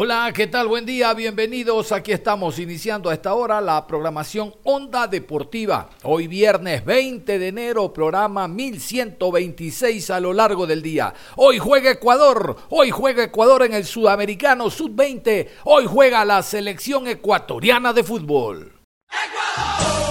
Hola, ¿qué tal? Buen día, bienvenidos. Aquí estamos iniciando a esta hora la programación Onda Deportiva. Hoy viernes 20 de enero, programa 1126 a lo largo del día. Hoy juega Ecuador, hoy juega Ecuador en el Sudamericano Sub-20, hoy juega la selección ecuatoriana de fútbol. Así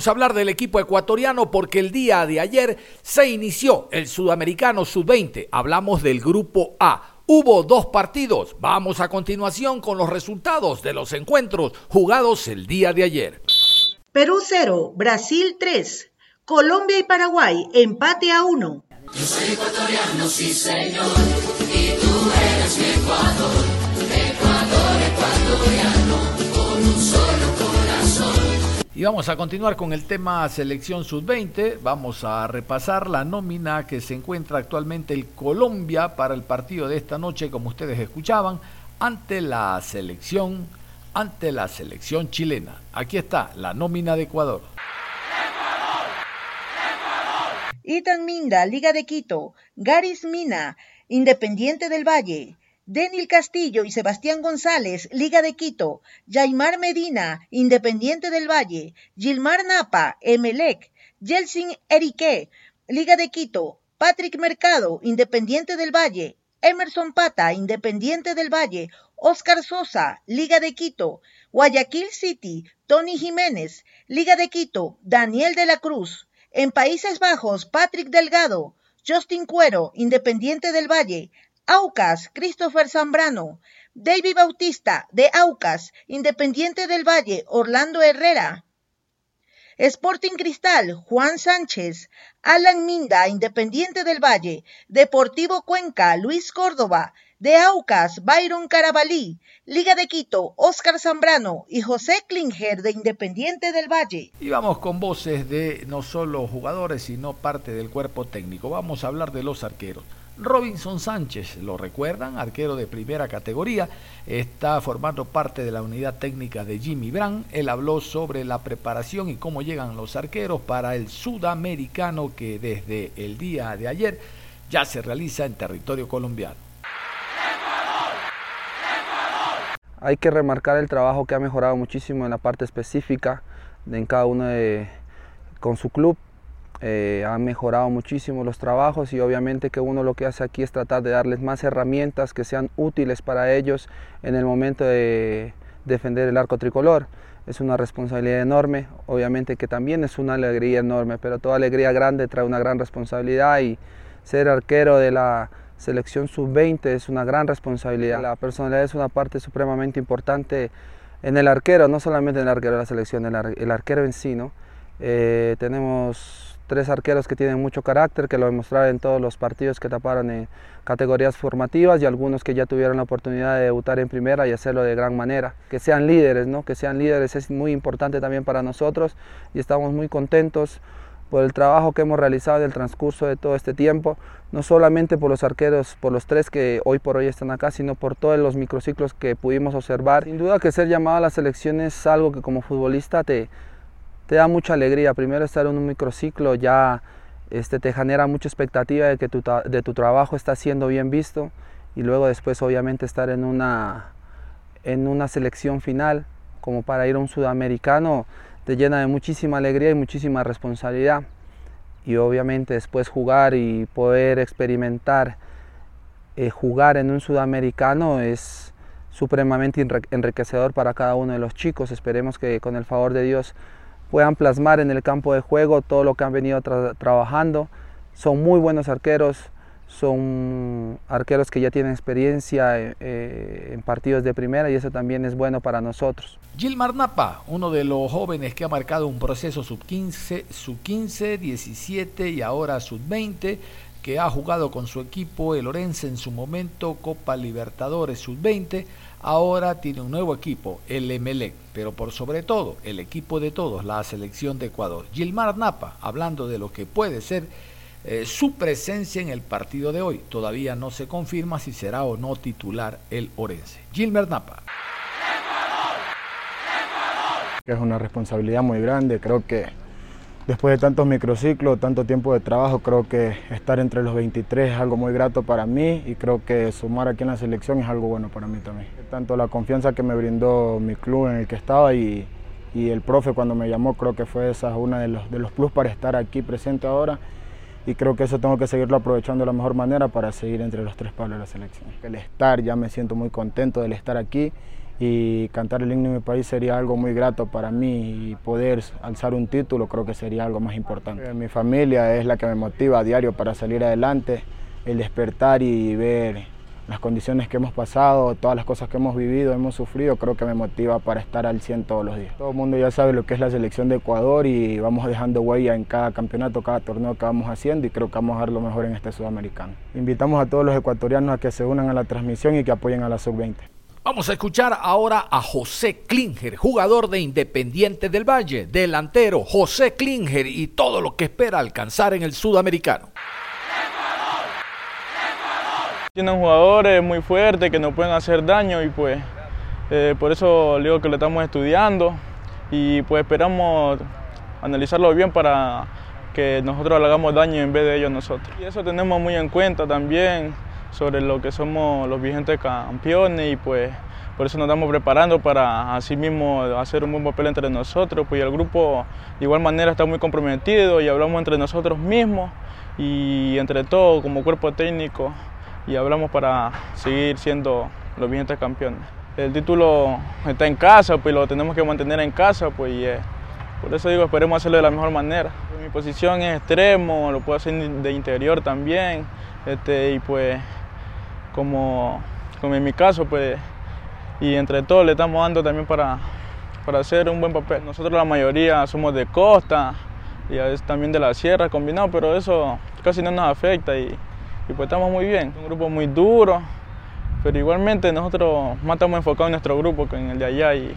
vamos a hablar del equipo ecuatoriano porque el día de ayer se inició el Sudamericano Sub-20. Hablamos del grupo A. Hubo dos partidos. Vamos a continuación con los resultados de los encuentros jugados el día de ayer. Perú 0, Brasil 3, Colombia y Paraguay empate a 1. Yo soy ecuatoriano, sí señor, y tú eres mi Ecuador, Ecuador ecuatoriano, con un solo y vamos a continuar con el tema selección sub-20. Vamos a repasar la nómina que se encuentra actualmente el Colombia para el partido de esta noche, como ustedes escuchaban, ante la selección, ante la selección chilena. Aquí está la nómina de Ecuador. Ethan Minda, Liga de Quito. Garis Mina, Independiente del Valle. Denil Castillo y Sebastián González, Liga de Quito, Jaimar Medina, Independiente del Valle, Gilmar Napa, Emelec, Yelsin Erique, Liga de Quito, Patrick Mercado, Independiente del Valle, Emerson Pata, Independiente del Valle, Oscar Sosa, Liga de Quito, Guayaquil City, Tony Jiménez, Liga de Quito, Daniel de la Cruz. En Países Bajos, Patrick Delgado, Justin Cuero, Independiente del Valle, Aucas, Christopher Zambrano. David Bautista, de Aucas, Independiente del Valle, Orlando Herrera. Sporting Cristal, Juan Sánchez. Alan Minda, Independiente del Valle. Deportivo Cuenca, Luis Córdoba. De Aucas, Byron Carabalí. Liga de Quito, Oscar Zambrano y José Klinger de Independiente del Valle. Y vamos con voces de no solo jugadores, sino parte del cuerpo técnico. Vamos a hablar de los arqueros. Robinson Sánchez, lo recuerdan, arquero de primera categoría, está formando parte de la unidad técnica de Jimmy Brand. Él habló sobre la preparación y cómo llegan los arqueros para el sudamericano que desde el día de ayer ya se realiza en territorio colombiano. Hay que remarcar el trabajo que ha mejorado muchísimo en la parte específica de en cada uno de, con su club eh, han mejorado muchísimo los trabajos y obviamente que uno lo que hace aquí es tratar de darles más herramientas que sean útiles para ellos en el momento de defender el arco tricolor. Es una responsabilidad enorme, obviamente que también es una alegría enorme, pero toda alegría grande trae una gran responsabilidad y ser arquero de la selección sub-20 es una gran responsabilidad. La personalidad es una parte supremamente importante en el arquero, no solamente en el arquero de la selección, el, arquero en sí. ¿no? Eh, tenemos tres arqueros que tienen mucho carácter, que lo demostraron en todos los partidos que taparon en categorías formativas y algunos que ya tuvieron la oportunidad de debutar en primera y hacerlo de gran manera. Que sean líderes, ¿no? que sean líderes es muy importante también para nosotros y estamos muy contentos por el trabajo que hemos realizado en el transcurso de todo este tiempo, no solamente por los arqueros, por los tres que hoy por hoy están acá, sino por todos los microciclos que pudimos observar. Sin duda que ser llamado a la selección es algo que como futbolista te, te da mucha alegría. Primero estar en un microciclo ya este, te genera mucha expectativa de que tu, de tu trabajo está siendo bien visto. Y luego después obviamente estar en una, en una selección final como para ir a un sudamericano te llena de muchísima alegría y muchísima responsabilidad. Y obviamente después jugar y poder experimentar eh, jugar en un sudamericano es supremamente enriquecedor para cada uno de los chicos. Esperemos que con el favor de Dios puedan plasmar en el campo de juego todo lo que han venido trabajando. Son muy buenos arqueros, son arqueros que ya tienen experiencia eh, eh, en partidos de primera y eso también es bueno para nosotros. Gilmar Napa, uno de los jóvenes que ha marcado un proceso sub-15, sub-15, 17 y ahora sub-20, que ha jugado con su equipo, el Orense en su momento, Copa Libertadores sub-20, ahora tiene un nuevo equipo, el Emelec, pero por sobre todo el equipo de todos, la selección de Ecuador. Gilmar Napa, hablando de lo que puede ser eh, su presencia en el partido de hoy. Todavía no se confirma si será o no titular el Orense. Gilmar Napa. Es una responsabilidad muy grande, creo que Después de tantos microciclos, tanto tiempo de trabajo, creo que estar entre los 23 es algo muy grato para mí y creo que sumar aquí en la selección es algo bueno para mí también. Tanto la confianza que me brindó mi club en el que estaba y, el profe cuando me llamó, creo que fue esa una de los, de los plus para estar aquí presente ahora y creo que eso tengo que seguirlo aprovechando de la mejor manera para seguir entre los tres palos de la selección. El estar, ya me siento muy contento del estar aquí y cantar el himno de mi país sería algo muy grato para mí y poder alzar un título creo que sería algo más importante. Mi familia es la que me motiva a diario para salir adelante, el despertar y ver las condiciones que hemos pasado, todas las cosas que hemos vivido, hemos sufrido, creo que me motiva para estar al 100 todos los días. Todo el mundo ya sabe lo que es la selección de Ecuador y vamos dejando huella en cada campeonato, cada torneo que vamos haciendo y creo que vamos a dar lo mejor en este sudamericano. Invitamos a todos los ecuatorianos a que se unan a la transmisión y que apoyen a la sub-20. Vamos a escuchar ahora a José Klinger, jugador de Independiente del Valle, delantero José Klinger y todo lo que espera alcanzar en el sudamericano. Tienen jugadores muy fuertes que nos pueden hacer daño y pues eh, por eso digo que lo estamos estudiando y pues esperamos analizarlo bien para que nosotros le hagamos daño en vez de ellos nosotros. Y eso tenemos muy en cuenta también sobre lo que somos los vigentes campeones y pues por eso nos estamos preparando para así mismo hacer un buen papel entre nosotros, pues el grupo de igual manera está muy comprometido y hablamos entre nosotros mismos y entre todos como cuerpo técnico y hablamos para seguir siendo los vigentes campeones. El título está en casa, pues lo tenemos que mantener en casa, pues por eso digo, esperemos hacerlo de la mejor manera. Mi posición es extremo, lo puedo hacer de interior también, este, y pues como, como en mi caso, pues, y entre todos le estamos dando también para, para hacer un buen papel. Nosotros la mayoría somos de costa y a veces también de la sierra combinado, pero eso casi no nos afecta y, pues estamos muy bien. Un grupo muy duro, pero igualmente nosotros más estamos enfocados en nuestro grupo que en el de allá y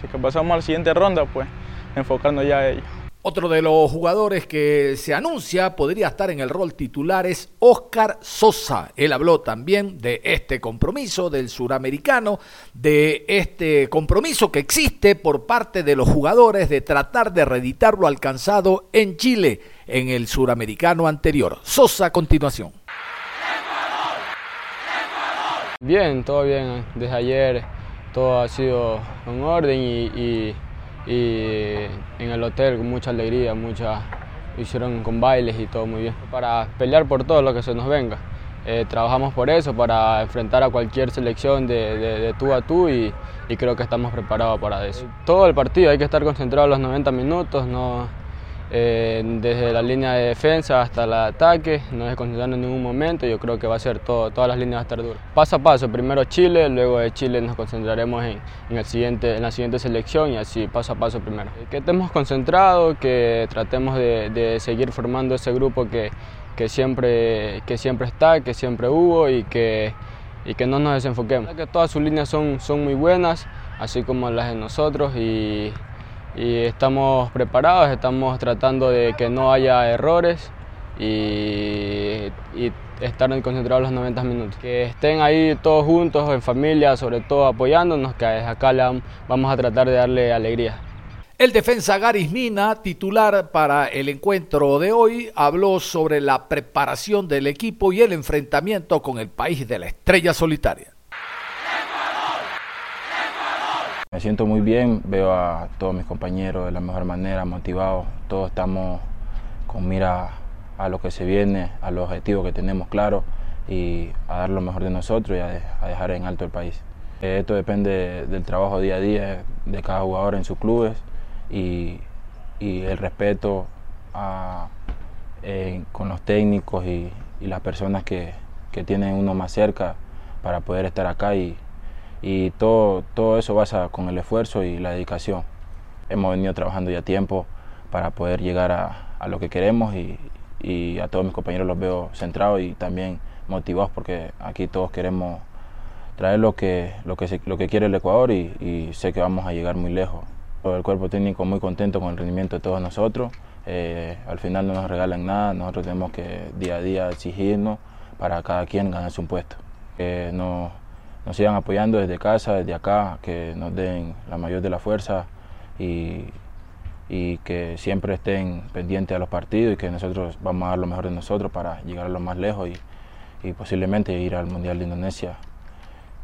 si pasamos a la siguiente ronda, pues enfocarnos ya a ellos. Otro de los jugadores que se anuncia podría estar en el rol titular es Oscar Sosa. Él habló también de este compromiso del suramericano, de este compromiso que existe por parte de los jugadores de tratar de reeditar lo alcanzado en Chile en el suramericano anterior. Sosa a continuación. Bien, todo bien. Desde ayer todo ha sido en orden y y en el hotel con mucha alegría, mucha, hicieron con bailes y todo muy bien. Para pelear por todo lo que se nos venga. Eh, trabajamos por eso, para enfrentar a cualquier selección de, tú a tú y, y, creo que estamos preparados para eso. Todo el partido hay que estar concentrado los 90 minutos, no, eh, desde la línea de defensa hasta el ataque, no desconcentrando en ningún momento, yo creo que va a ser todo, todas las líneas a estar duras. Paso a paso, primero Chile, luego de Chile nos concentraremos en, en, el siguiente, en la siguiente selección y así paso a paso primero. Que estemos concentrados, que tratemos de, de seguir formando ese grupo que, que, siempre, que siempre está, que siempre hubo y que, y que no nos desenfoquemos. Que todas sus líneas son, son muy buenas, así como las de nosotros y y estamos preparados, estamos tratando de que no haya errores y, y estar concentrados los 90 minutos. Que estén ahí todos juntos, en familia, sobre todo apoyándonos, que acá vamos a tratar de darle alegría. El defensa Garis Mina, titular para el encuentro de hoy, habló sobre la preparación del equipo y el enfrentamiento con el país de la estrella solitaria. Me siento muy bien, veo a todos mis compañeros de la mejor manera, motivados, todos estamos con mira a lo que se viene, a los objetivos que tenemos claros y a dar lo mejor de nosotros y a, dejar en alto el país. Eh, esto depende del trabajo día a día de cada jugador en sus clubes y, el respeto con los técnicos y, las personas que, que tienen uno más cerca para poder estar acá y, y todo, todo eso pasa con el esfuerzo y la dedicación. Hemos venido trabajando ya tiempo para poder llegar a, lo que queremos y, y, a todos mis compañeros los veo centrados y también motivados porque aquí todos queremos traer lo que, lo que, lo que quiere el Ecuador y, y, sé que vamos a llegar muy lejos. El cuerpo técnico muy contento con el rendimiento de todos nosotros. Eh, al final no nos regalan nada, nosotros tenemos que día a día exigirnos para cada quien ganarse un puesto. Eh, no, nos sigan apoyando desde casa, desde acá, que nos den la mayor de la fuerza y, y que siempre estén pendientes a los partidos y que nosotros vamos a dar lo mejor de nosotros para llegar a lo más lejos y, y posiblemente ir al Mundial de Indonesia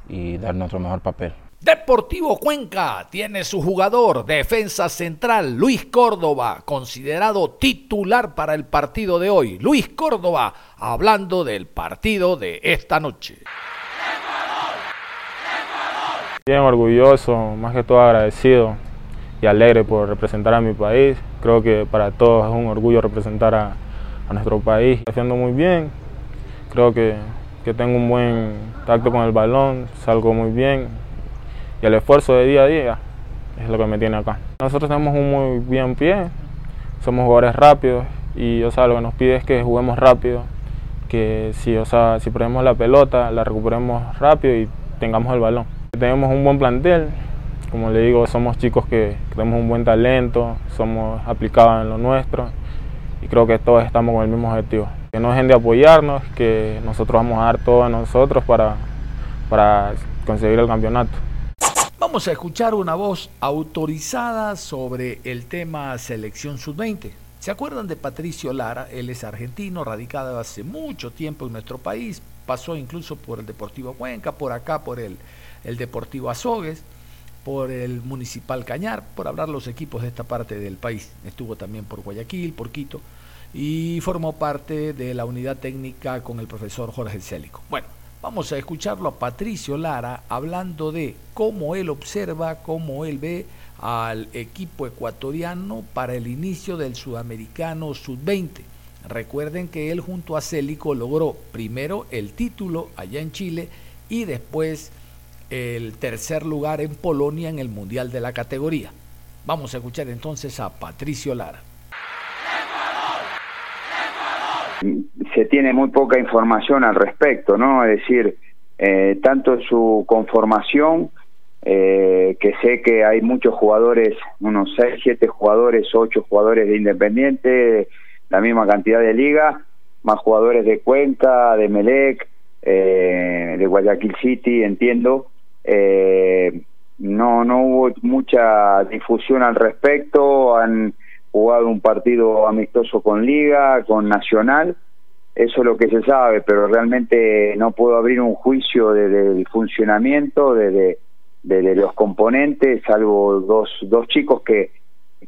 y dar nuestro mejor papel. Deportivo Cuenca tiene su jugador, defensa central, Luis Córdoba, considerado titular para el partido de hoy. Luis Córdoba, hablando del partido de esta noche. Bien orgulloso, más que todo agradecido y alegre por representar a mi país. Creo que para todos es un orgullo representar a, nuestro país. Haciendo muy bien, creo que, que, tengo un buen tacto con el balón, salgo muy bien y el esfuerzo de día a día es lo que me tiene acá. Nosotros tenemos un muy bien pie, somos jugadores rápidos y o sea, lo que nos pide es que juguemos rápido, que si, o sea, si perdemos la pelota la recuperemos rápido y tengamos el balón. Tenemos un buen plantel, como le digo, somos chicos que, tenemos un buen talento, somos aplicados en lo nuestro y creo que todos estamos con el mismo objetivo. Que no dejen de apoyarnos, que nosotros vamos a dar todo a nosotros para, para conseguir el campeonato. Vamos a escuchar una voz autorizada sobre el tema selección sub-20. ¿Se acuerdan de Patricio Lara? Él es argentino, radicado hace mucho tiempo en nuestro país, pasó incluso por el Deportivo Cuenca, por acá, por el el Deportivo Azogues, por el Municipal Cañar, por hablar los equipos de esta parte del país. Estuvo también por Guayaquil, por Quito, y formó parte de la unidad técnica con el profesor Jorge Célico. Bueno, vamos a escucharlo a Patricio Lara hablando de cómo él observa, cómo él ve al equipo ecuatoriano para el inicio del Sudamericano Sub-20. Recuerden que él junto a Célico logró primero el título allá en Chile y después el tercer lugar en Polonia en el Mundial de la categoría. Vamos a escuchar entonces a Patricio Lara. Se tiene muy poca información al respecto, ¿no? Es decir, eh, tanto su conformación, eh, que sé que hay muchos jugadores, unos 6, 7 jugadores, 8 jugadores de Independiente, la misma cantidad de liga, más jugadores de Cuenca, de Melec, eh, de Guayaquil City, entiendo, eh, no, no hubo mucha difusión al respecto, han jugado un partido amistoso con Liga, con Nacional, eso es lo que se sabe, pero realmente no puedo abrir un juicio del funcionamiento, de, los componentes, salvo dos, dos chicos que,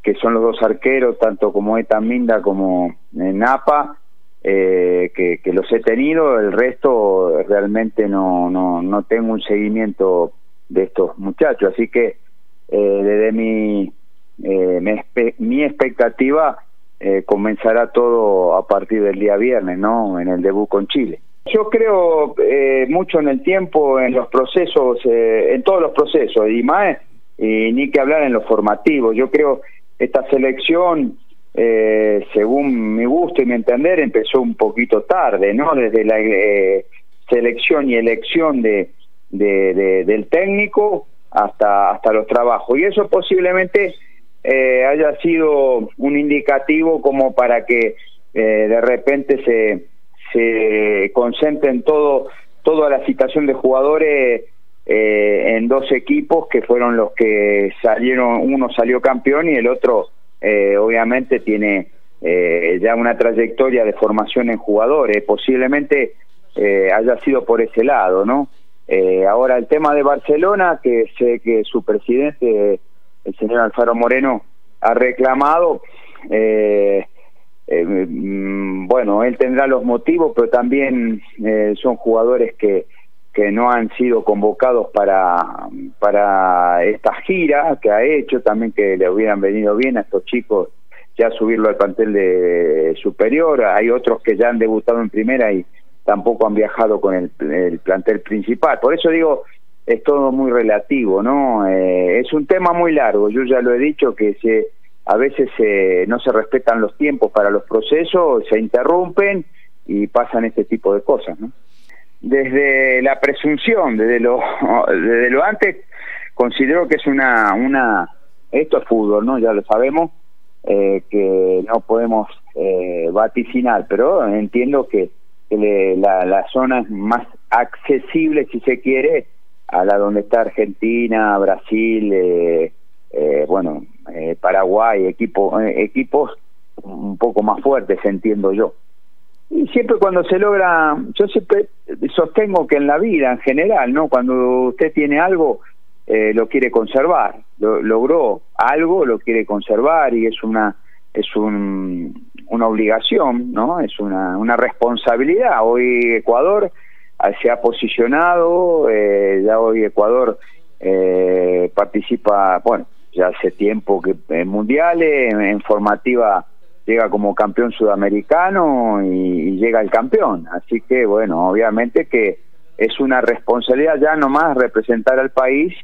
que son los dos arqueros, tanto como Eta Minda como Napa, eh, que, que, los he tenido, el resto realmente no, no, no tengo un seguimiento de estos muchachos, así que eh, desde mi, eh, mi, expectativa eh, comenzará todo a partir del día viernes, ¿no? En el debut con Chile. Yo creo eh, mucho en el tiempo, en los procesos, en todos los procesos, y más, y ni que hablar en los formativos. Yo creo esta selección eh, según mi gusto y mi entender, empezó un poquito tarde, ¿no? Desde la eh, selección y elección de, de, del técnico hasta, hasta los trabajos. Y eso posiblemente eh, haya sido un indicativo como para que eh, de repente se, se concentren todo, toda la situación de jugadores eh, en dos equipos que fueron los que salieron, uno salió campeón y el otro eh, obviamente tiene eh, ya una trayectoria de formación en jugadores, posiblemente eh, haya sido por ese lado, ¿no? ahora el tema de Barcelona, que sé que su presidente, el señor Alfaro Moreno, ha reclamado, mm, bueno, él tendrá los motivos, pero también son jugadores que que no han sido convocados para, para esta gira que ha hecho, también que le hubieran venido bien a estos chicos ya subirlo al plantel de superior, hay otros que ya han debutado en primera y tampoco han viajado con el, el plantel principal. Por eso digo, es todo muy relativo, ¿no? Eh, es un tema muy largo, yo ya lo he dicho que se, a veces eh, no se respetan los tiempos para los procesos, se interrumpen y pasan este tipo de cosas, ¿no? Desde la presunción, desde lo, desde lo antes, considero que es una, una, esto es fútbol, ¿no? Ya lo sabemos, eh, que no podemos eh, vaticinar, pero entiendo que, la, la zona es más accesible, si se quiere, a la donde está Argentina, Brasil, eh, eh bueno, eh, Paraguay, equipo, equipos un poco más fuertes, entiendo yo. Y siempre cuando se logra, yo siempre sostengo que en la vida en general, ¿no? Cuando usted tiene algo, eh, lo quiere conservar. Lo, logró algo, lo quiere conservar y es una es un, una obligación, ¿no? Es una, una responsabilidad. Hoy Ecuador ah, se ha posicionado, eh, ya hoy Ecuador eh, participa, bueno, ya hace tiempo que en mundiales, en formativa llega como campeón sudamericano y, llega el campeón. Así que, bueno, obviamente que es una responsabilidad ya nomás representar al país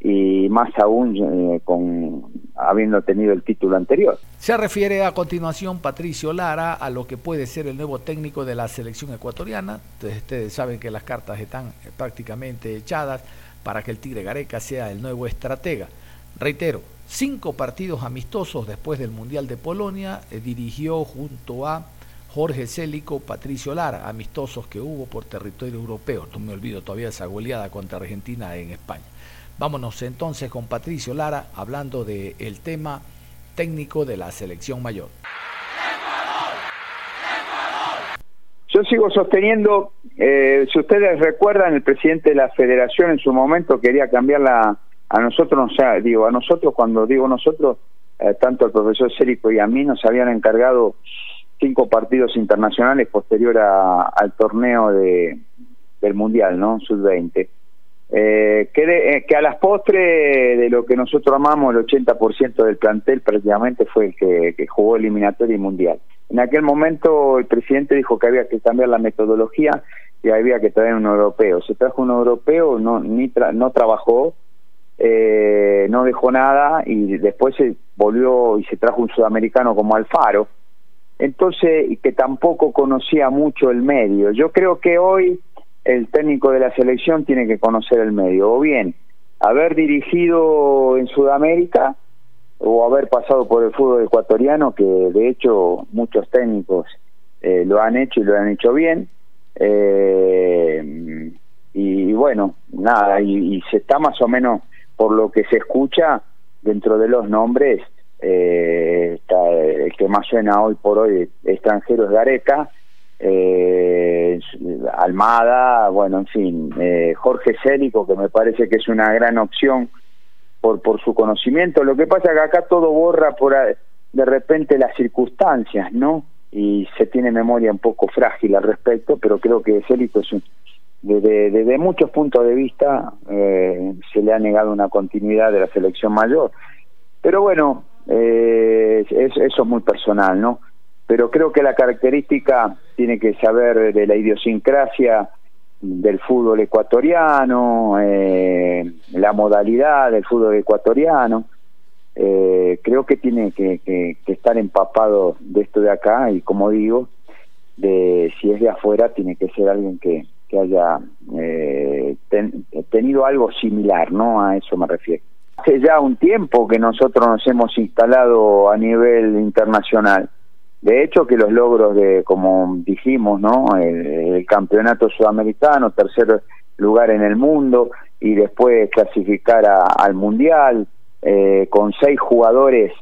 y más aún eh, con habiendo tenido el título anterior. Se refiere a continuación Patricio Lara a lo que puede ser el nuevo técnico de la selección ecuatoriana. ustedes saben que las cartas están prácticamente echadas para que el Tigre Gareca sea el nuevo estratega. Reitero, cinco partidos amistosos después del Mundial de Polonia, eh, dirigió junto a Jorge Célico, Patricio Lara, amistosos que hubo por territorio europeo. No me olvido todavía esa goleada contra Argentina en España. Vámonos entonces con Patricio Lara hablando del el tema técnico de la selección mayor. Yo sigo sosteniendo, eh, si ustedes recuerdan, el presidente de la federación en su momento quería cambiar la, a nosotros, o sea, digo, a nosotros, cuando digo nosotros, eh, tanto el profesor Cérico y a mí nos habían encargado cinco partidos internacionales posterior al torneo de, del Mundial, ¿no? Sub-20. Eh, que, eh, que a las postres de lo que nosotros amamos, el 80% del plantel prácticamente fue el que, que jugó eliminatorio y mundial. En aquel momento el presidente dijo que había que cambiar la metodología y había que traer un europeo. Se trajo un europeo, no, ni no trabajó, eh, no dejó nada y después se volvió y se trajo un sudamericano como Alfaro, entonces, y que tampoco conocía mucho el medio. Yo creo que hoy el técnico de la selección tiene que conocer el medio, o bien haber dirigido en Sudamérica o haber pasado por el fútbol ecuatoriano, que de hecho muchos técnicos eh, lo han hecho y lo han hecho bien. Eh, y, bueno, nada, y, se está más o menos por lo que se escucha dentro de los nombres, eh, está, el que más suena hoy por hoy extranjero es Gareca, eh, Almada, bueno, en fin, eh, Jorge Célico, que me parece que es una gran opción por, por su conocimiento. Lo que pasa es que acá todo borra por de repente las circunstancias, ¿no? Y se tiene memoria un poco frágil al respecto, pero creo que Célito es un, desde, muchos puntos de vista eh, se le ha negado una continuidad de la selección mayor. Pero bueno, eh, eso es muy personal, ¿no? Pero creo que la característica tiene que saber de la idiosincrasia del fútbol ecuatoriano, eh, la modalidad del fútbol ecuatoriano. Eh, creo que tiene que, que, estar empapado de esto de acá y como digo, de si es de afuera tiene que ser alguien que, que haya eh, tenido algo similar, ¿no? A eso me refiero. Hace ya un tiempo que nosotros nos hemos instalado a nivel internacional. De hecho, que los logros de, como dijimos, ¿no? El, campeonato sudamericano, tercer lugar en el mundo y después clasificar al mundial eh, con seis jugadores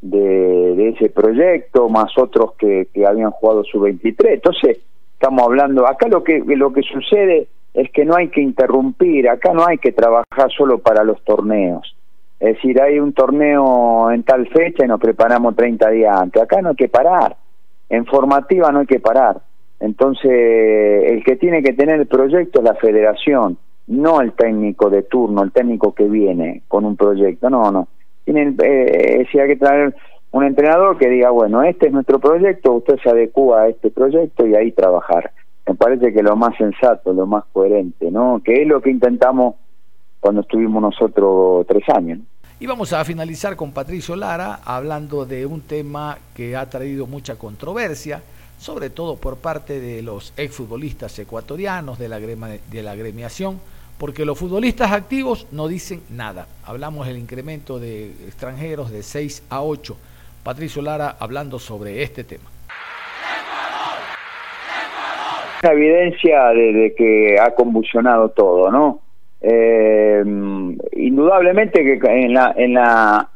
de, de, ese proyecto, más otros que, que habían jugado su 23. Entonces, estamos hablando, acá lo que, lo que sucede es que no hay que interrumpir, acá no hay que trabajar solo para los torneos. Es decir, hay un torneo en tal fecha y nos preparamos 30 días antes. Acá no hay que parar. En formativa no hay que parar. Entonces, el que tiene que tener el proyecto es la federación, no el técnico de turno, el técnico que viene con un proyecto. No, no. Tienen, eh, si hay que traer un entrenador que diga, bueno, este es nuestro proyecto, usted se adecua a este proyecto y ahí trabajar. Me parece que lo más sensato, lo más coherente, ¿no? Que es lo que intentamos cuando estuvimos nosotros tres años. Y vamos a finalizar con Patricio Lara hablando de un tema que ha traído mucha controversia, sobre todo por parte de los exfutbolistas ecuatorianos de la, de la gremiación, porque los futbolistas activos no dicen nada. Hablamos del incremento de extranjeros de 6 a 8 Patricio Lara hablando sobre este tema. Una evidencia de, que ha convulsionado todo, ¿no? Eh, indudablemente que en la, en la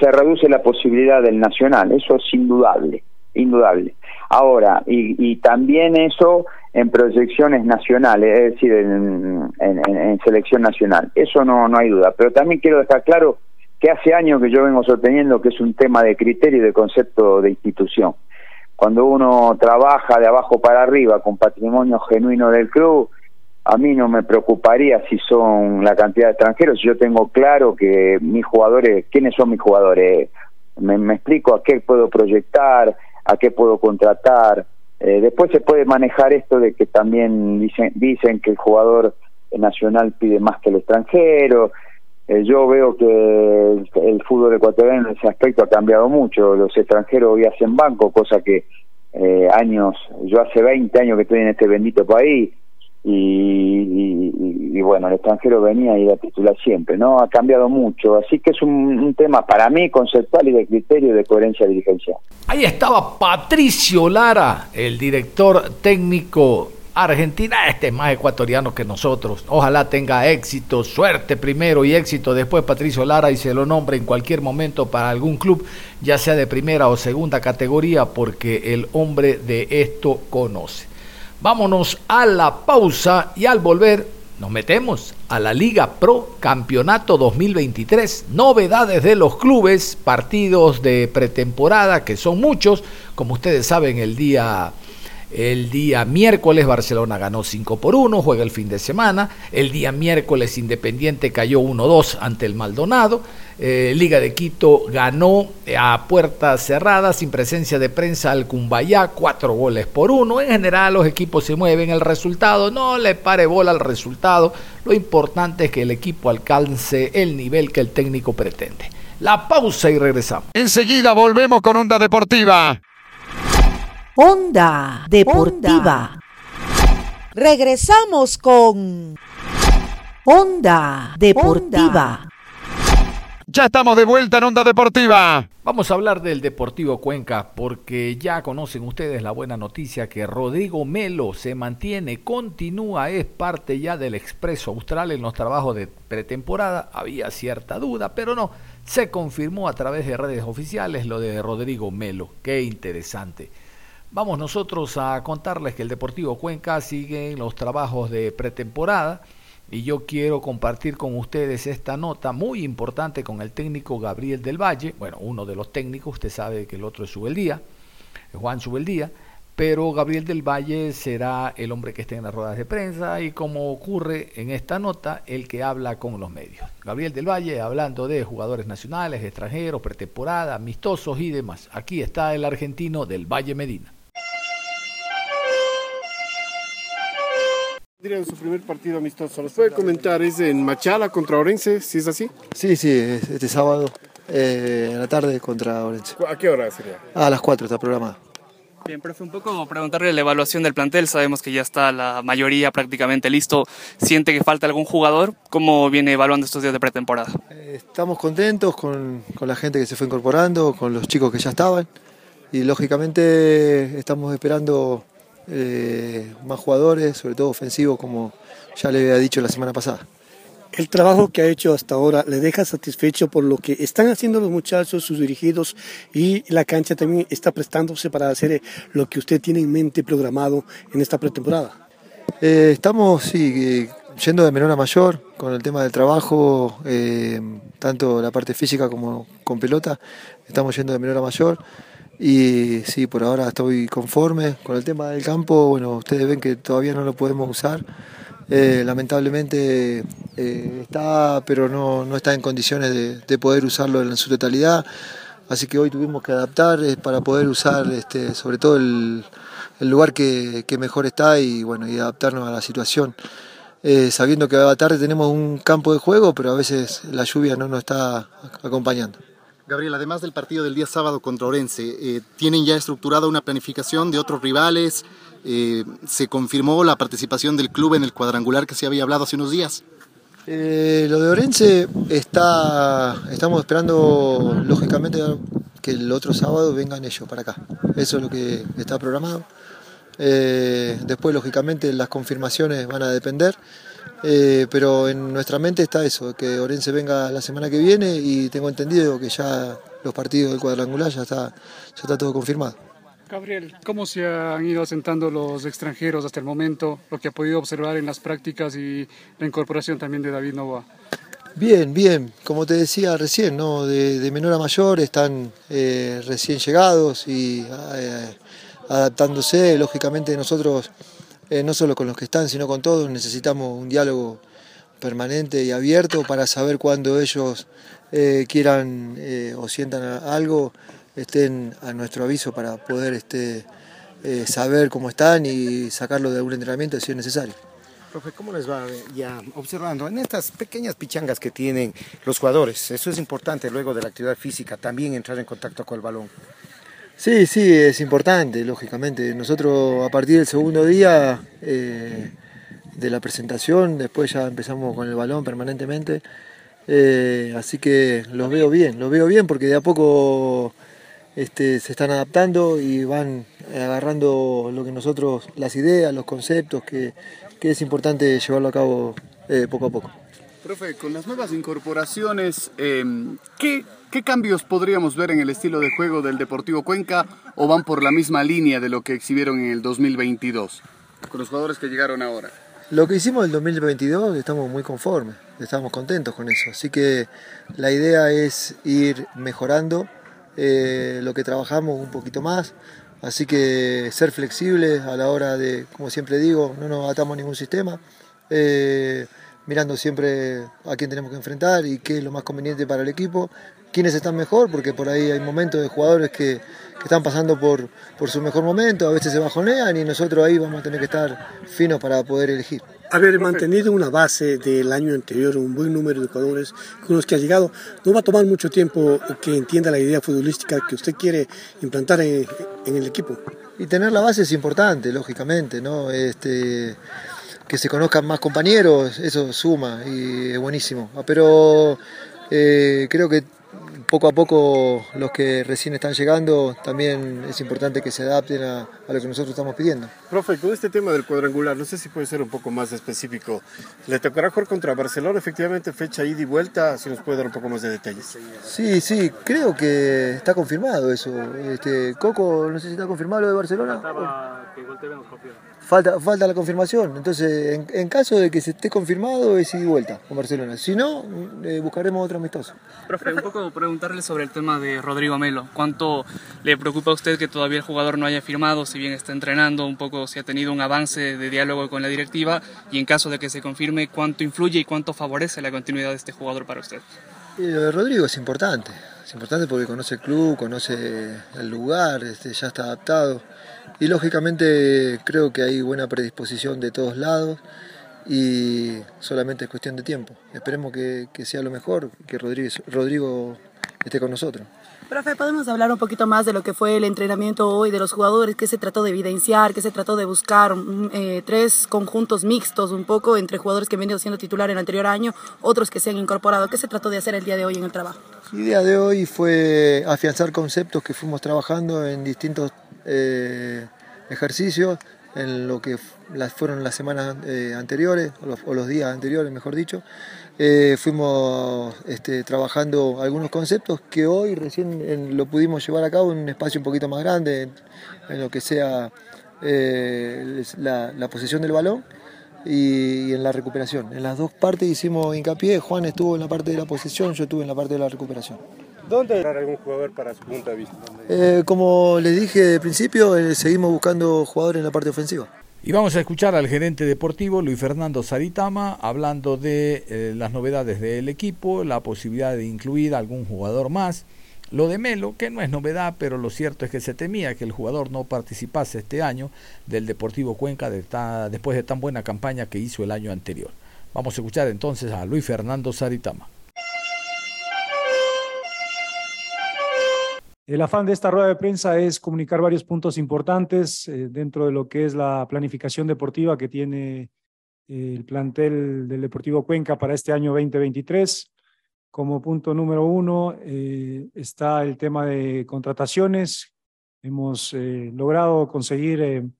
se reduce la posibilidad del nacional, eso es indudable, indudable. Ahora, y, también eso en proyecciones nacionales, es decir, en, en, selección nacional, eso no, no hay duda. Pero también quiero dejar claro que hace años que yo vengo sosteniendo que es un tema de criterio y de concepto de institución. Cuando uno trabaja de abajo para arriba con patrimonio genuino del club, a mí no me preocuparía si son la cantidad de extranjeros, yo tengo claro que mis jugadores, ¿quiénes son mis jugadores? Me, explico a qué puedo proyectar, a qué puedo contratar. Eh, después se puede manejar esto de que también dicen, dicen que el jugador nacional pide más que el extranjero. Eh, yo veo que el, fútbol ecuatoriano en ese aspecto ha cambiado mucho. Los extranjeros hoy hacen banco, cosa que eh, años, yo hace 20 años que estoy en este bendito país y, bueno, el extranjero venía y era titular siempre, ¿no? Ha cambiado mucho, así que es un, un tema para mí conceptual y de criterio y de coherencia dirigencial. Ahí estaba Patricio Lara, el director técnico Argentina, este es más ecuatoriano que nosotros. Ojalá tenga éxito, suerte primero y éxito después Patricio Lara y se lo nombre en cualquier momento para algún club, ya sea de primera o segunda categoría, porque el hombre de esto conoce. Vámonos a la pausa y al volver nos metemos a la Liga Pro Campeonato 2023. Novedades de los clubes, partidos de pretemporada, que son muchos. Como ustedes saben, el día el día miércoles Barcelona ganó 5 por 1, juega el fin de semana. El día miércoles Independiente cayó 1-2 ante el Maldonado. Eh, Liga de Quito ganó a puertas cerradas, sin presencia de prensa al Cumbayá, 4 goles por 1. En general los equipos se mueven, el resultado no le pare bola al resultado. Lo importante es que el equipo alcance el nivel que el técnico pretende. La pausa y regresamos. Enseguida volvemos con Onda Deportiva. Onda Deportiva. Regresamos con Onda Deportiva. Ya estamos de vuelta en Onda Deportiva. Vamos a hablar del Deportivo Cuenca porque ya conocen ustedes la buena noticia que Rodrigo Melo se mantiene, continúa, es parte ya del Expreso Austral en los trabajos de pretemporada. Había cierta duda, pero no, se confirmó a través de redes oficiales lo de Rodrigo Melo. Qué interesante. Vamos nosotros a contarles que el Deportivo Cuenca sigue en los trabajos de pretemporada. y yo quiero compartir con ustedes esta nota muy importante con el técnico Gabriel del Valle, bueno, uno de los técnicos, usted sabe que el otro es Subeldía, Juan Subeldía, pero Gabriel del Valle será el hombre que esté en las ruedas de prensa y como ocurre en esta nota, el que habla con los medios. Gabriel del Valle hablando de jugadores nacionales, extranjeros, pretemporada, amistosos y demás. Aquí está el argentino del Valle Medina. En su primer partido amistoso. ¿Nos puede comentar? ¿Es en Machala contra Orense? ¿Si es así? Sí, sí, este sábado eh, en la tarde contra Orense. ¿A qué hora sería? A las 4 está programado. Bien, profe, un poco preguntarle la evaluación del plantel. Sabemos que ya está la mayoría prácticamente listo. ¿Siente que falta algún jugador? ¿Cómo viene evaluando estos días de pretemporada? Eh, estamos contentos con, con, la gente que se fue incorporando, con los chicos que ya estaban. Y lógicamente estamos esperando eh, más jugadores, sobre todo ofensivos, como ya le había dicho la semana pasada. El trabajo que ha hecho hasta ahora le deja satisfecho por lo que están haciendo los muchachos, sus dirigidos y la cancha también está prestándose para hacer eh, lo que usted tiene en mente programado en esta pretemporada. Eh, estamos sí, yendo de menor a mayor con el tema del trabajo, eh, tanto la parte física como con pelota, estamos yendo de menor a mayor. Y sí, por ahora estoy conforme con el tema del campo. Bueno, ustedes ven que todavía no lo podemos usar. Eh, lamentablemente eh, está, pero no, no, está en condiciones de, de, poder usarlo en su totalidad. Así que hoy tuvimos que adaptar eh, para poder usar este, sobre todo el, el lugar que, que, mejor está y, bueno, y adaptarnos a la situación. sabiendo que a la tarde tenemos un campo de juego, pero a veces la lluvia no nos está acompañando. Gabriel, además del partido del día sábado contra Orense, eh, ¿tienen ya estructurada una planificación de otros rivales? Eh, ¿Se confirmó la participación del club en el cuadrangular que se había hablado hace unos días? Eh, lo de Orense está, estamos esperando lógicamente que el otro sábado vengan ellos para acá. Eso es lo que está programado. después lógicamente las confirmaciones van a depender. Eh, pero en nuestra mente está eso, que Orense venga la semana que viene y tengo entendido que ya los partidos del cuadrangular ya está, ya está todo confirmado. Gabriel, ¿cómo se han ido asentando los extranjeros hasta el momento, lo que ha podido observar en las prácticas y la incorporación también de David Nova? Bien, bien, como te decía recién, ¿no? de, menor a mayor están eh, recién llegados y eh, adaptándose, lógicamente nosotros eh, no solo con los que están, sino con todos. Necesitamos un diálogo permanente y abierto para saber cuando ellos eh, quieran eh, o sientan algo, estén a nuestro aviso para poder este, saber cómo están y sacarlo de algún entrenamiento si es necesario. Profe, ¿cómo les va ya observando en estas pequeñas pichangas que tienen los jugadores? Eso es importante luego de la actividad física, también entrar en contacto con el balón. Sí, sí, es importante, lógicamente. Nosotros a partir del segundo día eh, de la presentación, después ya empezamos con el balón permanentemente. Eh, así que los veo bien, los veo bien porque de a poco este, se están adaptando y van agarrando lo que nosotros, las ideas, los conceptos, que, que es importante llevarlo a cabo eh, poco a poco. Profe, con las nuevas incorporaciones, ¿qué ¿Qué cambios podríamos ver en el estilo de juego del Deportivo Cuenca o van por la misma línea de lo que exhibieron en el 2022 con los jugadores que llegaron ahora? Lo que hicimos en el 2022 estamos muy conformes, estamos contentos con eso. Así que la idea es ir mejorando eh, lo que trabajamos un poquito más. Así que ser flexibles a la hora de, como siempre digo, no nos atamos a ningún sistema. Eh, mirando siempre a quién tenemos que enfrentar y qué es lo más conveniente para el equipo quiénes están mejor, porque por ahí hay momentos de jugadores que, están pasando por, por su mejor momento, a veces se bajonean y nosotros ahí vamos a tener que estar finos para poder elegir. Haber mantenido una base del año anterior, un buen número de jugadores con los que ha llegado, no va a tomar mucho tiempo que entienda la idea futbolística que usted quiere implantar en, en el equipo. Y tener la base es importante, lógicamente, ¿no? Este, que se conozcan más compañeros, eso suma y es buenísimo. Pero eh, creo que poco a poco los que recién están llegando también es importante que se adapten a, lo que nosotros estamos pidiendo. Profe, con este tema del cuadrangular, no sé si puede ser un poco más específico. ¿Le tocará jugar contra Barcelona? Efectivamente, fecha ida y vuelta, si nos puede dar un poco más de detalles. Sí, sí, creo que está confirmado eso. Este, Coco, no sé si está confirmado lo de Barcelona. Estaba que falta, falta la confirmación. Entonces, en, en caso de que se esté confirmado, es ida y vuelta con Barcelona. Si no, eh, buscaremos otro amistoso. Profe, un poco preguntarle sobre el tema de Rodrigo Melo. ¿Cuánto le preocupa a usted que todavía el jugador no haya firmado, si bien está entrenando, un poco si ha tenido un avance de diálogo con la directiva? Y en caso de que se confirme, ¿cuánto influye y cuánto favorece la continuidad de este jugador para usted? Y lo de Rodrigo es importante. Es importante porque conoce el club, conoce el lugar, este, ya está adaptado. Y lógicamente creo que hay buena predisposición de todos lados y solamente es cuestión de tiempo. Esperemos que, que sea lo mejor, que Rodrigo, Rodrigo esté con nosotros. Profe, ¿podemos hablar un poquito más de lo que fue el entrenamiento hoy de los jugadores? ¿Qué se trató de evidenciar? ¿Qué se trató de buscar? Mm, eh, tres conjuntos mixtos un poco entre jugadores que han venido siendo titular en el anterior año, otros que se han incorporado. ¿Qué se trató de hacer el día de hoy en el trabajo? El día de hoy fue afianzar conceptos que fuimos trabajando en distintos eh, ejercicios, en lo que fueron las semanas eh, anteriores, o los, días anteriores, mejor dicho. Eh, fuimos este, trabajando algunos conceptos que hoy recién en, lo pudimos llevar a cabo en un espacio un poquito más grande, en, en lo que sea eh, la, la, posesión del balón y, y, en la recuperación. En las dos partes hicimos hincapié, Juan estuvo en la parte de la posesión, yo estuve en la parte de la recuperación. ¿Dónde entrar algún jugador para su punto de vista? Eh, como les dije de principio, eh, seguimos buscando jugadores en la parte ofensiva. Y vamos a escuchar al gerente deportivo Luis Fernando Saritama hablando de eh, las novedades del equipo, la posibilidad de incluir algún jugador más. Lo de Melo, que no es novedad, pero lo cierto es que se temía que el jugador no participase este año del Deportivo Cuenca de ta, después de tan buena campaña que hizo el año anterior. Vamos a escuchar entonces a Luis Fernando Saritama. El afán de esta rueda de prensa es comunicar varios puntos importantes eh, dentro de lo que es la planificación deportiva que tiene eh, el plantel del Deportivo Cuenca para este año 2023. Como punto número uno eh, está el tema de contrataciones. Hemos logrado conseguir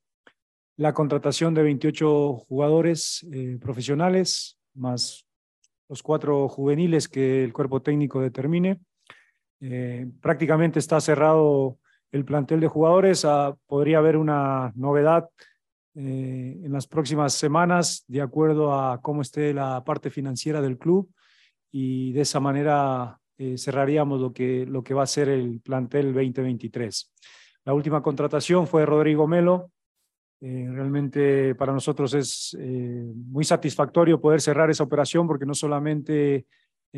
la contratación de 28 jugadores profesionales, más los cuatro juveniles que el cuerpo técnico determine. Eh, prácticamente está cerrado el plantel de jugadores. Ah, podría haber una novedad eh, en las próximas semanas de acuerdo a cómo esté la parte financiera del club y de esa manera eh, cerraríamos lo que, lo que va a ser el plantel 2023. La última contratación fue Rodrigo Melo. realmente para nosotros es muy satisfactorio poder cerrar esa operación porque no solamente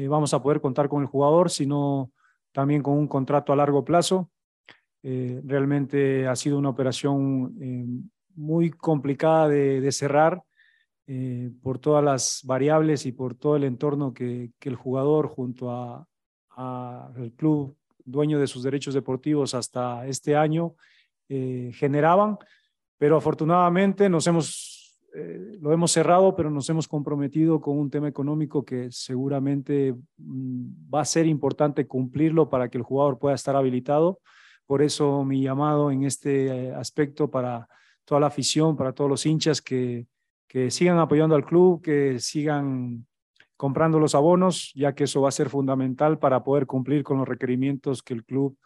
vamos a poder contar con el jugador, sino también con un contrato a largo plazo. Eh, realmente ha sido una operación eh, muy complicada de, cerrar eh, por todas las variables y por todo el entorno que, el jugador junto a, a, club dueño de sus derechos deportivos hasta este año generaban, pero afortunadamente nos hemos eh, lo hemos cerrado, pero nos hemos comprometido con un tema económico que seguramente mm, va a ser importante cumplirlo para que el jugador pueda estar habilitado. Por eso mi llamado en este eh, aspecto para toda la afición, para todos los hinchas que, que sigan apoyando al club, que sigan comprando los abonos, ya que eso va a ser fundamental para poder cumplir con los requerimientos que el club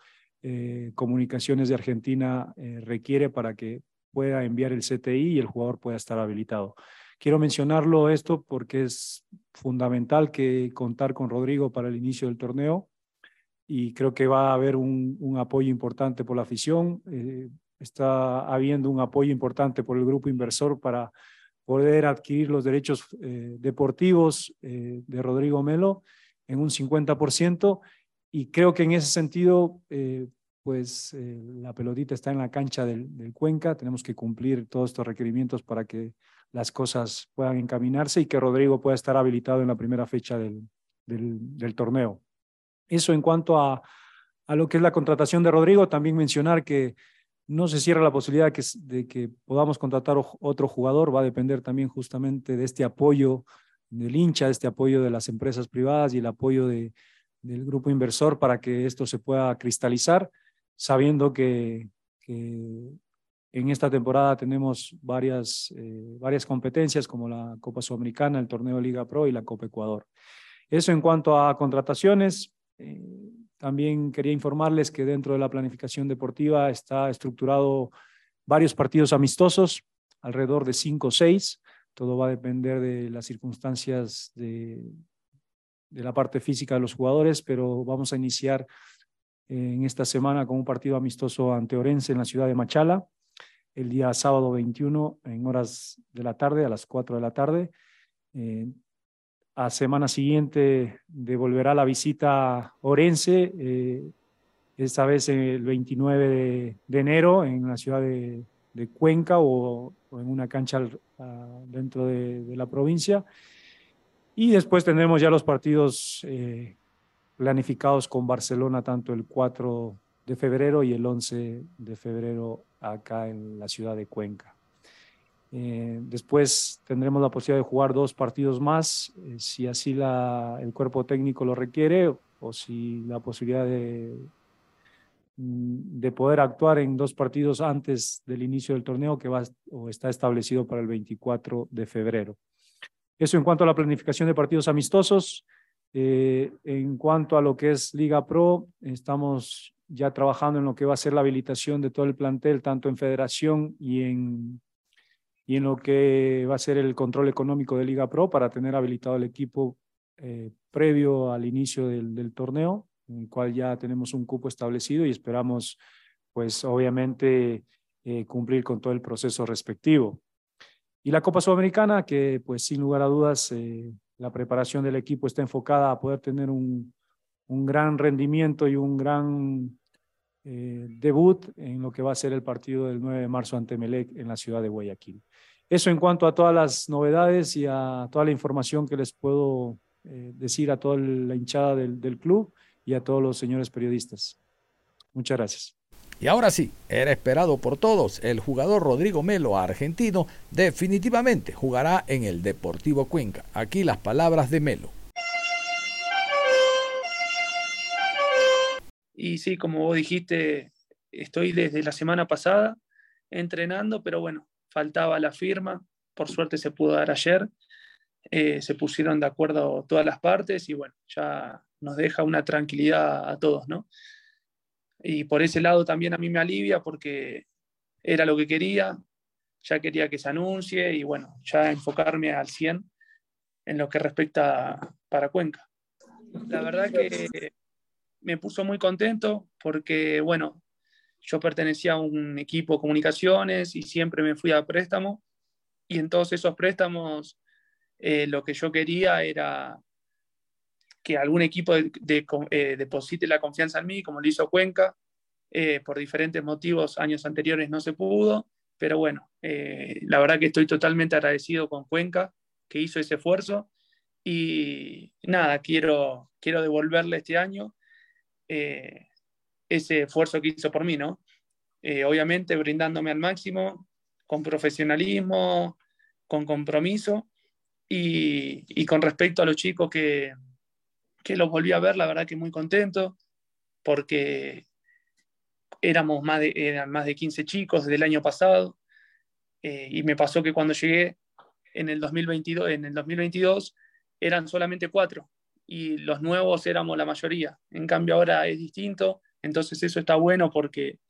eh, Comunicaciones de Argentina requiere para que pueda enviar el CTI y el jugador pueda estar habilitado. Quiero mencionarlo esto porque es fundamental que contar con Rodrigo para el inicio del torneo y creo que va a haber un, apoyo importante por la afición. Eh, está habiendo un apoyo importante por el grupo inversor para poder adquirir los derechos eh, deportivos eh, de Rodrigo Melo en un 50% y creo que en ese sentido pues eh, la pelotita está en la cancha del, Cuenca, tenemos que cumplir todos estos requerimientos para que las cosas puedan encaminarse y que Rodrigo pueda estar habilitado en la primera fecha del, del, torneo. Eso en cuanto a, a, lo que es la contratación de Rodrigo, también mencionar que no se cierra la posibilidad de que podamos contratar otro jugador, va a depender también justamente de este apoyo del hincha, de este apoyo de las empresas privadas y el apoyo de, del grupo inversor para que esto se pueda cristalizar sabiendo que, en esta temporada tenemos varias, eh, varias competencias como la Copa Sudamericana, el Torneo Liga Pro y la Copa Ecuador. Eso en cuanto a contrataciones. Eh, también quería informarles que dentro de la planificación deportiva está estructurado varios partidos amistosos alrededor de 5 o 6. Todo va a depender de las circunstancias de, de la parte física de los jugadores, pero vamos a iniciar en esta semana con un partido amistoso ante Orense en la ciudad de Machala, el día sábado 21 en horas de la tarde, a las 4 de la tarde. Eh, a semana siguiente devolverá la visita Orense, eh, esta vez el 29 de, enero en la ciudad de, Cuenca o, en una cancha dentro de, de, la provincia. Y después tendremos ya los partidos eh, planificados con Barcelona, tanto el 4 de febrero y el 11 de febrero acá en la ciudad de Cuenca. Eh, después tendremos la posibilidad de jugar dos partidos más, eh, si así la, el cuerpo técnico lo requiere o si la posibilidad de, mm, de poder actuar en dos partidos antes del inicio del torneo que va o está establecido para el 24 de febrero. Eso en cuanto a la planificación de partidos amistosos. Eh, en cuanto a lo que es Liga Pro, estamos ya trabajando en lo que va a ser la habilitación de todo el plantel, tanto en federación y en, y en lo que va a ser el control económico de Liga Pro para tener habilitado el equipo eh, previo al inicio del, torneo, en el cual ya tenemos un cupo establecido y esperamos, pues obviamente, eh, cumplir con todo el proceso respectivo. Y la Copa Sudamericana, que pues sin lugar a dudas eh, la preparación del equipo está enfocada a poder tener un, un gran rendimiento y un gran eh, debut en lo que va a ser el partido del 9 de marzo ante Melec en la ciudad de Guayaquil. Eso en cuanto a todas las novedades y a toda la información que les puedo eh, decir a toda la hinchada del, del club y a todos los señores periodistas. Muchas gracias. Y ahora sí, era esperado por todos, el jugador Rodrigo Melo, argentino, definitivamente jugará en el Deportivo Cuenca. Aquí las palabras de Melo. Y sí, como vos dijiste, estoy desde la semana pasada entrenando, pero bueno, faltaba la firma, por suerte se pudo dar ayer, eh, se pusieron de acuerdo todas las partes y bueno, ya nos deja una tranquilidad a todos, ¿no? Y por ese lado también a mí me alivia porque era lo que quería, ya quería que se anuncie y bueno, ya enfocarme al 100 en lo que respecta para Cuenca. La verdad que me puso muy contento porque, bueno, yo pertenecía a un equipo de comunicaciones y siempre me fui a préstamo y en todos esos préstamos eh, lo que yo quería era que algún equipo de, de, eh, deposite la confianza en mí, como lo hizo Cuenca. Eh, por diferentes motivos, años anteriores no se pudo, pero bueno, eh, la verdad que estoy totalmente agradecido con Cuenca, que hizo ese esfuerzo. Y nada, quiero, quiero devolverle este año eh, ese esfuerzo que hizo por mí, ¿no? obviamente brindándome al máximo, con profesionalismo, con compromiso. Y, y con respecto a los chicos que, que los volví a ver, la verdad que muy contento, porque éramos más de, eran más de 15 chicos del año pasado, eh, y me pasó que cuando llegué en el 2022, en el 2022 eran solamente cuatro, y los nuevos éramos la mayoría. En cambio ahora es distinto, entonces eso está bueno porque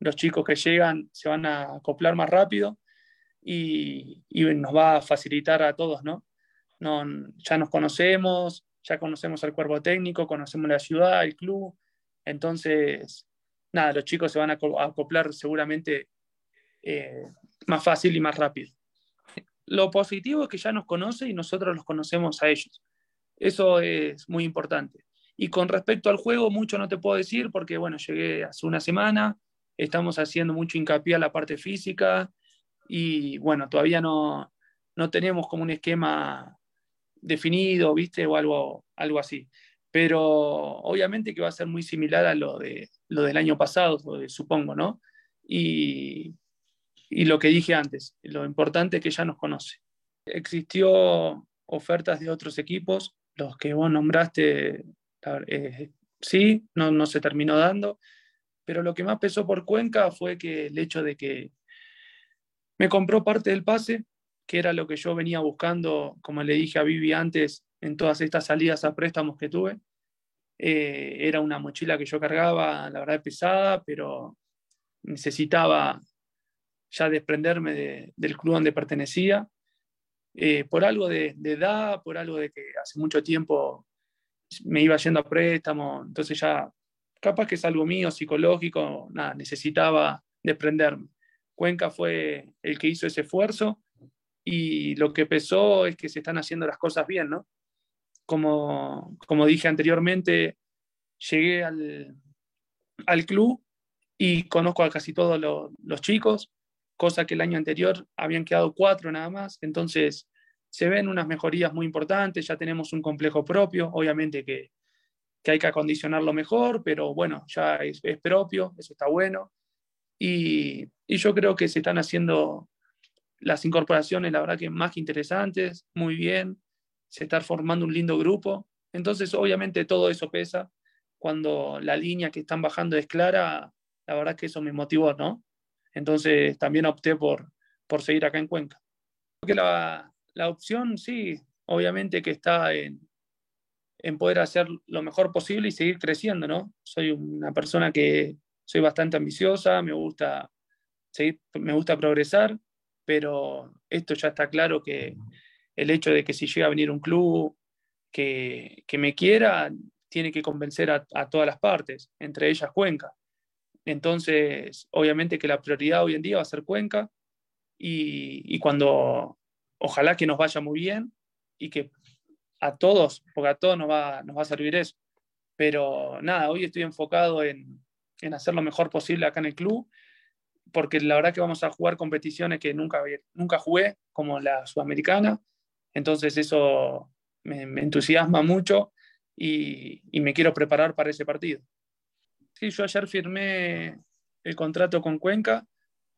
los chicos que llegan se van a acoplar más rápido y, y nos va a facilitar a todos, ¿no? no ya nos conocemos, ya conocemos al cuerpo técnico, conocemos la ciudad, el club, entonces, nada, los chicos se van a acoplar seguramente eh, más fácil y más rápido. Lo positivo es que ya nos conoce y nosotros los conocemos a ellos. Eso es muy importante. Y con respecto al juego, mucho no te puedo decir porque, bueno, llegué hace una semana, estamos haciendo mucho hincapié a la parte física y, bueno, todavía no, no tenemos como un esquema definido, ¿viste? O algo, algo así. Pero obviamente que va a ser muy similar a lo, de, lo del año pasado, supongo, ¿no? Y, y lo que dije antes, lo importante es que ya nos conoce. Existió ofertas de otros equipos, los que vos nombraste, eh, sí, no, no se terminó dando, pero lo que más pesó por Cuenca fue que el hecho de que me compró parte del pase que era lo que yo venía buscando, como le dije a Vivi antes, en todas estas salidas a préstamos que tuve. Eh, era una mochila que yo cargaba, la verdad pesada, pero necesitaba ya desprenderme de- del club donde pertenecía, eh, por algo de, de edad, por algo de que hace mucho tiempo me iba yendo a préstamo, entonces ya capaz que es algo mío, psicológico, nada, necesitaba desprenderme. Cuenca fue el que hizo ese esfuerzo y lo que pesó es que se están haciendo las cosas bien, ¿no? Como, como dije anteriormente, llegué al, al club y conozco a casi todos lo- los chicos, cosa que el año anterior habían quedado cuatro nada más, entonces se ven unas mejorías muy importantes, ya tenemos un complejo propio, obviamente que, que hay que acondicionarlo mejor, pero bueno, ya es, es propio, eso está bueno. Y, y yo creo que se están haciendo las incorporaciones, la verdad que más que interesantes, muy bien, se está formando un lindo grupo. Entonces, obviamente todo eso pesa. Cuando la línea que están bajando es clara, la verdad que eso me motivó, ¿no? Entonces también opté por, por seguir acá en Cuenca. Creo que la, la opción, sí, obviamente que está en, en poder hacer lo mejor posible y seguir creciendo, ¿no? Soy una persona que soy bastante ambiciosa, me gusta, seguir, me gusta progresar, pero esto ya está claro que el hecho de que si llega a venir un club que, que me quiera, tiene que convencer a, todas las partes, entre ellas Cuenca. Entonces, obviamente que la prioridad hoy en día va a ser Cuenca y, y cuando ojalá que nos vaya muy bien y que a todos, porque a todos nos va, nos va a servir eso. Pero nada, hoy estoy enfocado en, en hacer lo mejor posible acá en el club, porque la verdad que vamos a jugar competiciones que nunca, nunca jugué, como la sudamericana. Entonces eso me, me entusiasma mucho y, y me quiero preparar para ese partido. Sí, yo ayer firmé el contrato con Cuenca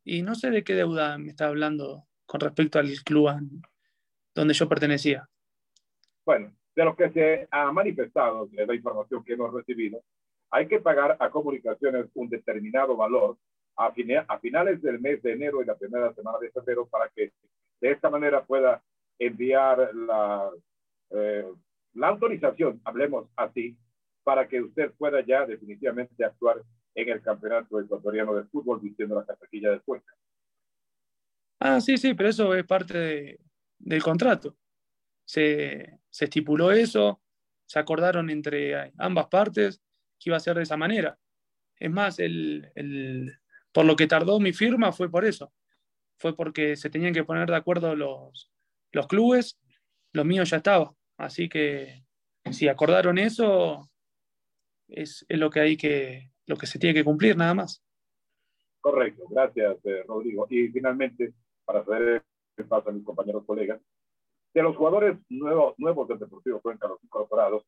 y no sé de qué deuda me está hablando con respecto al club donde yo pertenecía. Bueno, de lo que se ha manifestado, de la información que hemos recibido, hay que pagar a comunicaciones un determinado valor a, fine- a finales del mes de enero y la primera semana de febrero para que de esta manera pueda enviar la, eh, la autorización, hablemos así, para que usted pueda ya definitivamente actuar en el campeonato ecuatoriano de fútbol vistiendo la casaquilla de Cuenca. Ah, sí, sí, pero eso es parte de- del contrato. Se, se estipuló eso, se acordaron entre ambas partes que iba a ser de esa manera. Es más, el, el- por lo que tardó mi firma fue por eso. Fue porque se tenían que poner de acuerdo los, los clubes, lo mío ya estaba. Así que si acordaron eso, es, es lo que hay que, lo que se tiene que cumplir, nada más. Correcto, gracias eh, Rodrigo. Y finalmente, para saber qué pasa a mis compañeros colegas, de los jugadores nuevos, nuevos del Deportivo Cuenca, los incorporados,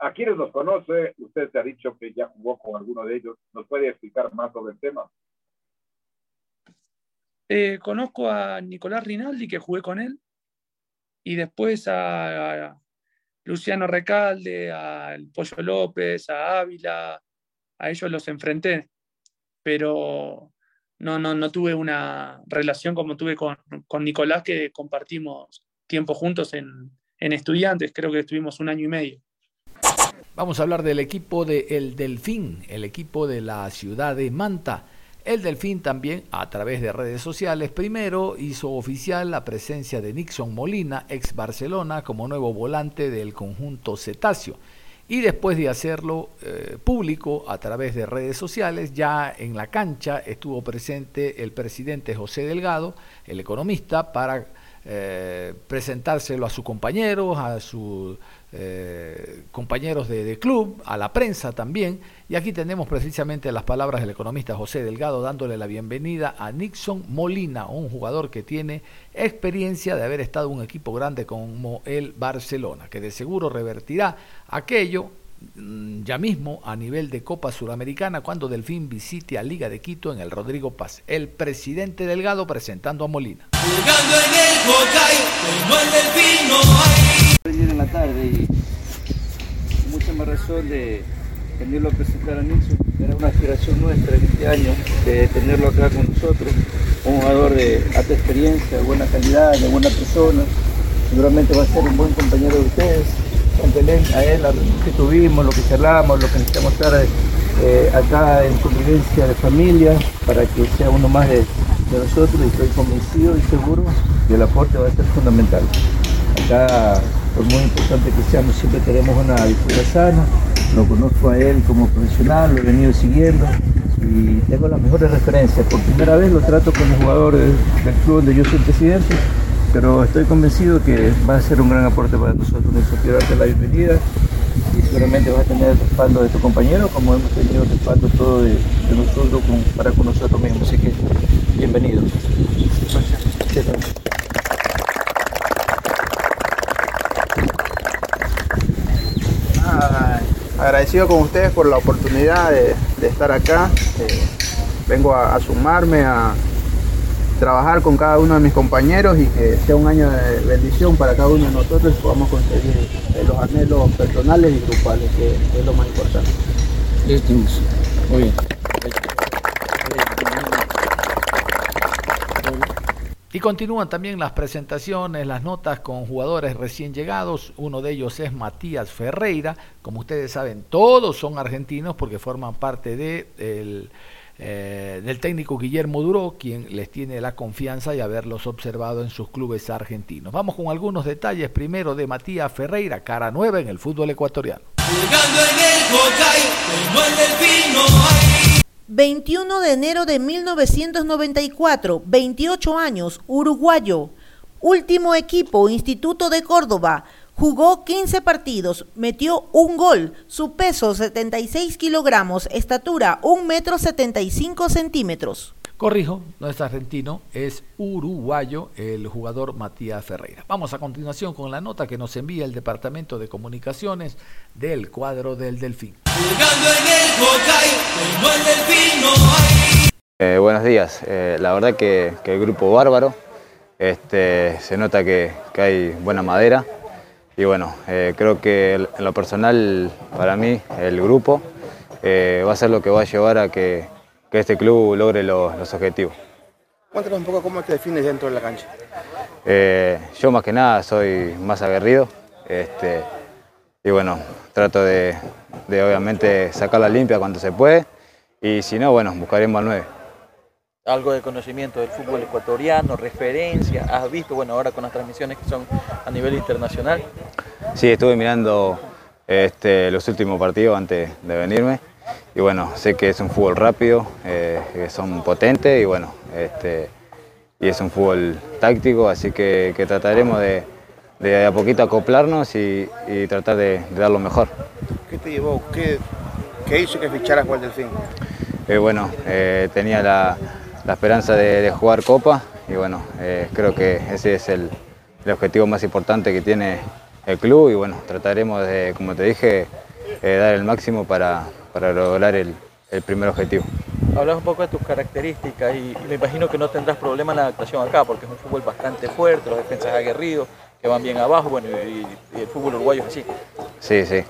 a quienes los conoce, usted se ha dicho que ya jugó con alguno de ellos, ¿nos puede explicar más sobre el tema? Eh, conozco a Nicolás Rinaldi, que jugué con él, y después a, Luciano Recalde, al Pollo López, a Ávila, a ellos los enfrenté, pero no, no, no tuve una relación como tuve con, con Nicolás, que compartimos tiempo juntos en, en estudiantes, creo que estuvimos un año y medio. Vamos a hablar del equipo de El Delfín, el equipo de la ciudad de Manta. El Delfín también, a través de redes sociales, primero hizo oficial la presencia de Nixon Molina, ex Barcelona, como nuevo volante del conjunto cetáceo. Y después de hacerlo eh, público a través de redes sociales, ya en la cancha estuvo presente el presidente José Delgado, el economista, para eh, presentárselo a sus compañeros, a sus eh, compañeros de, de, club, a la prensa también. Y aquí tenemos precisamente las palabras del economista José Delgado dándole la bienvenida a Nixon Molina, un jugador que tiene experiencia de haber estado en un equipo grande como el Barcelona, que de seguro revertirá aquello mm, ya mismo a nivel de Copa Suramericana cuando Delfín visite a Liga de Quito en el Rodrigo Paz. El presidente Delgado presentando a Molina. Jugando en el como el Delfín no hay. En la tarde y mucha más razón de venirlo a presentar a Nixon. Era una aspiración nuestra en este año de tenerlo acá con nosotros. Un jugador de alta experiencia, de buena calidad, de buena persona. Seguramente va a ser un buen compañero de ustedes. A él la reunión que tuvimos, lo que charlamos, lo que necesitamos estar eh, acá en convivencia de familia para que sea uno más de, nosotros y estoy convencido y seguro que el aporte va a ser fundamental. Acá, por muy importante que seamos, siempre tenemos una disputa sana. Lo conozco a él como profesional, lo he venido siguiendo y tengo las mejores referencias. Por primera vez lo trato como jugador del, del club donde yo soy presidente, pero estoy convencido que va a ser un gran aporte para nosotros. Nelson, quiero darte la bienvenida y seguramente vas a tener el respaldo de tu compañero, como hemos tenido el respaldo todo de, de nosotros con- para con nosotros mismos. Así que, bienvenido. Ah, agradecido con ustedes por la oportunidad de, estar acá. Eh, vengo a, sumarme, a trabajar con cada uno de mis compañeros y que sea un año de bendición para cada uno de nosotros y podamos conseguir eh, los anhelos personales y grupales, que es lo más importante. Muy bien. Y continúan también las presentaciones, las notas con jugadores recién llegados. Uno de ellos es Matías Ferreira. Como ustedes saben, todos son argentinos porque forman parte de el, eh, del técnico Guillermo Duró, quien les tiene la confianza y haberlos observado en sus clubes argentinos. Vamos con algunos detalles primero de Matías Ferreira, cara nueva en el fútbol ecuatoriano. Jugando en el. 21 de enero de 1994, 28 años, uruguayo. Último equipo, Instituto de Córdoba. Jugó 15 partidos, metió un gol, su peso 76 kilogramos, estatura 1 metro 75 centímetros. Corrijo, no es argentino, es uruguayo el jugador Matías Ferreira. Vamos a continuación con la nota que nos envía el Departamento de Comunicaciones del cuadro del Delfín. Jugando en el Eh, buenos días. Eh, la verdad que, que el grupo bárbaro, este, se nota que, que hay buena madera y bueno, eh, creo que el- en lo personal para mí el grupo va a ser lo que va a llevar a que, que este club logre lo- los objetivos. Cuéntanos un poco cómo te defines dentro de la cancha. Yo más que nada soy más aguerrido este, y bueno, trato de, de obviamente sacarla limpia cuando se puede y si no, bueno, buscaremos al 9. algo de conocimiento del fútbol ecuatoriano, referencia, has visto, bueno, ahora con las transmisiones que son a nivel internacional, Sí, estuve mirando este, los últimos partidos antes de venirme y bueno, sé que es un fútbol rápido, eh, que son potentes y bueno, este, y es un fútbol táctico, así que, que trataremos de, de a poquito acoplarnos y, y tratar de, de dar lo mejor. ¿Qué te llevó? ¿Qué, qué hizo que ficharas por el Delfín? Eh, bueno, eh, tenía la, la esperanza de, de jugar Copa y bueno, eh, creo que ese es el, el objetivo más importante que tiene el club y bueno, trataremos de, como te dije, eh, dar el máximo para, para lograr el, el primer objetivo. hablas un poco de tus características y me imagino que no tendrás problema en la adaptación acá, porque es un fútbol bastante fuerte, los defensas aguerridos, que van bien abajo, bueno, y, y el fútbol uruguayo es así. Sí, sí.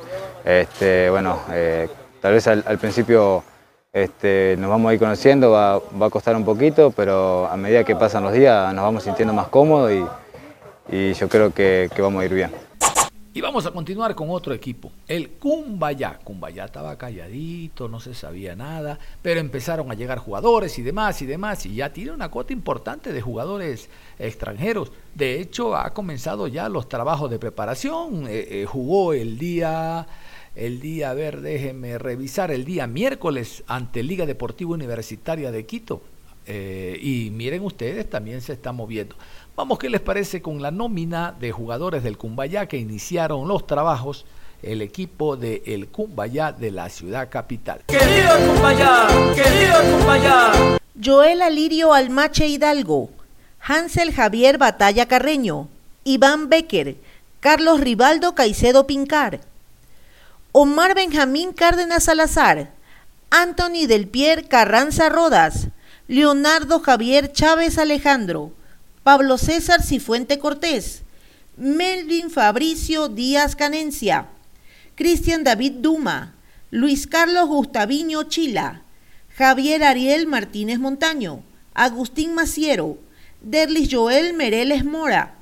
Este, bueno, eh, tal vez al, principio este, nos vamos a ir conociendo, va, a costar un poquito, pero a medida que pasan los días nos vamos sintiendo más cómodos y, yo creo que, que vamos a ir bien. Y vamos a continuar con otro equipo, el Cumbayá. Cumbayá estaba calladito, no se sabía nada, pero empezaron a llegar jugadores y demás y demás, y ya tiene una cuota importante de jugadores extranjeros. De hecho, ha comenzado ya los trabajos de preparación. eh, eh, jugó el día, el día, a ver, déjenme revisar, el día miércoles ante Liga Deportiva Universitaria de Quito. Eh, y miren ustedes, también se está moviendo. Vamos, ¿qué les parece con la nómina de jugadores del Cumbayá que iniciaron los trabajos? El equipo de El Cumbayá de la ciudad capital. Querido Cumbayá, querido Cumbayá. Joel Alirio Almache Hidalgo, Hansel Javier Batalla Carreño, Iván Becker, Carlos Rivaldo Caicedo Pincar, Omar Benjamín Cárdenas Salazar, Anthony Del Pier Carranza Rodas, Leonardo Javier Chávez Alejandro, Pablo César Cifuente Cortés, Melvin Fabricio Díaz Canencia, Cristian David Duma, Luis Carlos Gustaviño Chila, Javier Ariel Martínez Montaño, Agustín Maciero, Derlis Joel Mereles Mora,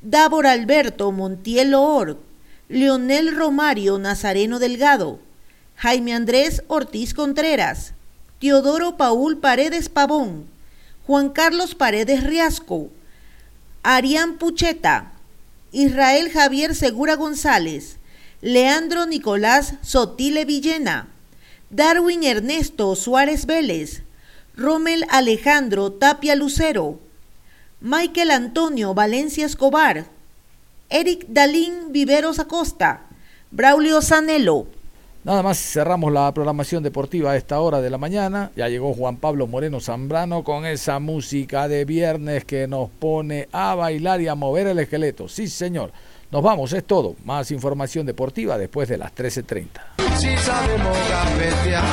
Davor Alberto Montiel Or, Leonel Romario Nazareno Delgado, Jaime Andrés Ortiz Contreras, Teodoro Paul Paredes Pavón, Juan Carlos Paredes Riasco, Arián Pucheta, Israel Javier Segura González, Leandro Nicolás Sotile Villena, Darwin Ernesto Suárez Vélez, Rommel Alejandro Tapia Lucero, Michael Antonio Valencia Escobar, Eric Dalín Viveros Acosta, Braulio Sanelo. Nada más cerramos la programación deportiva a esta hora de la mañana. Ya llegó Juan Pablo Moreno Zambrano con esa música de viernes que nos pone a bailar y a mover el esqueleto. Sí, señor. Nos vamos, es todo. Más información deportiva después de las 13.30. Si sabemos cafetear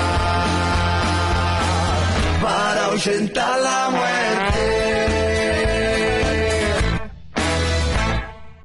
para ahuyentar la muerte.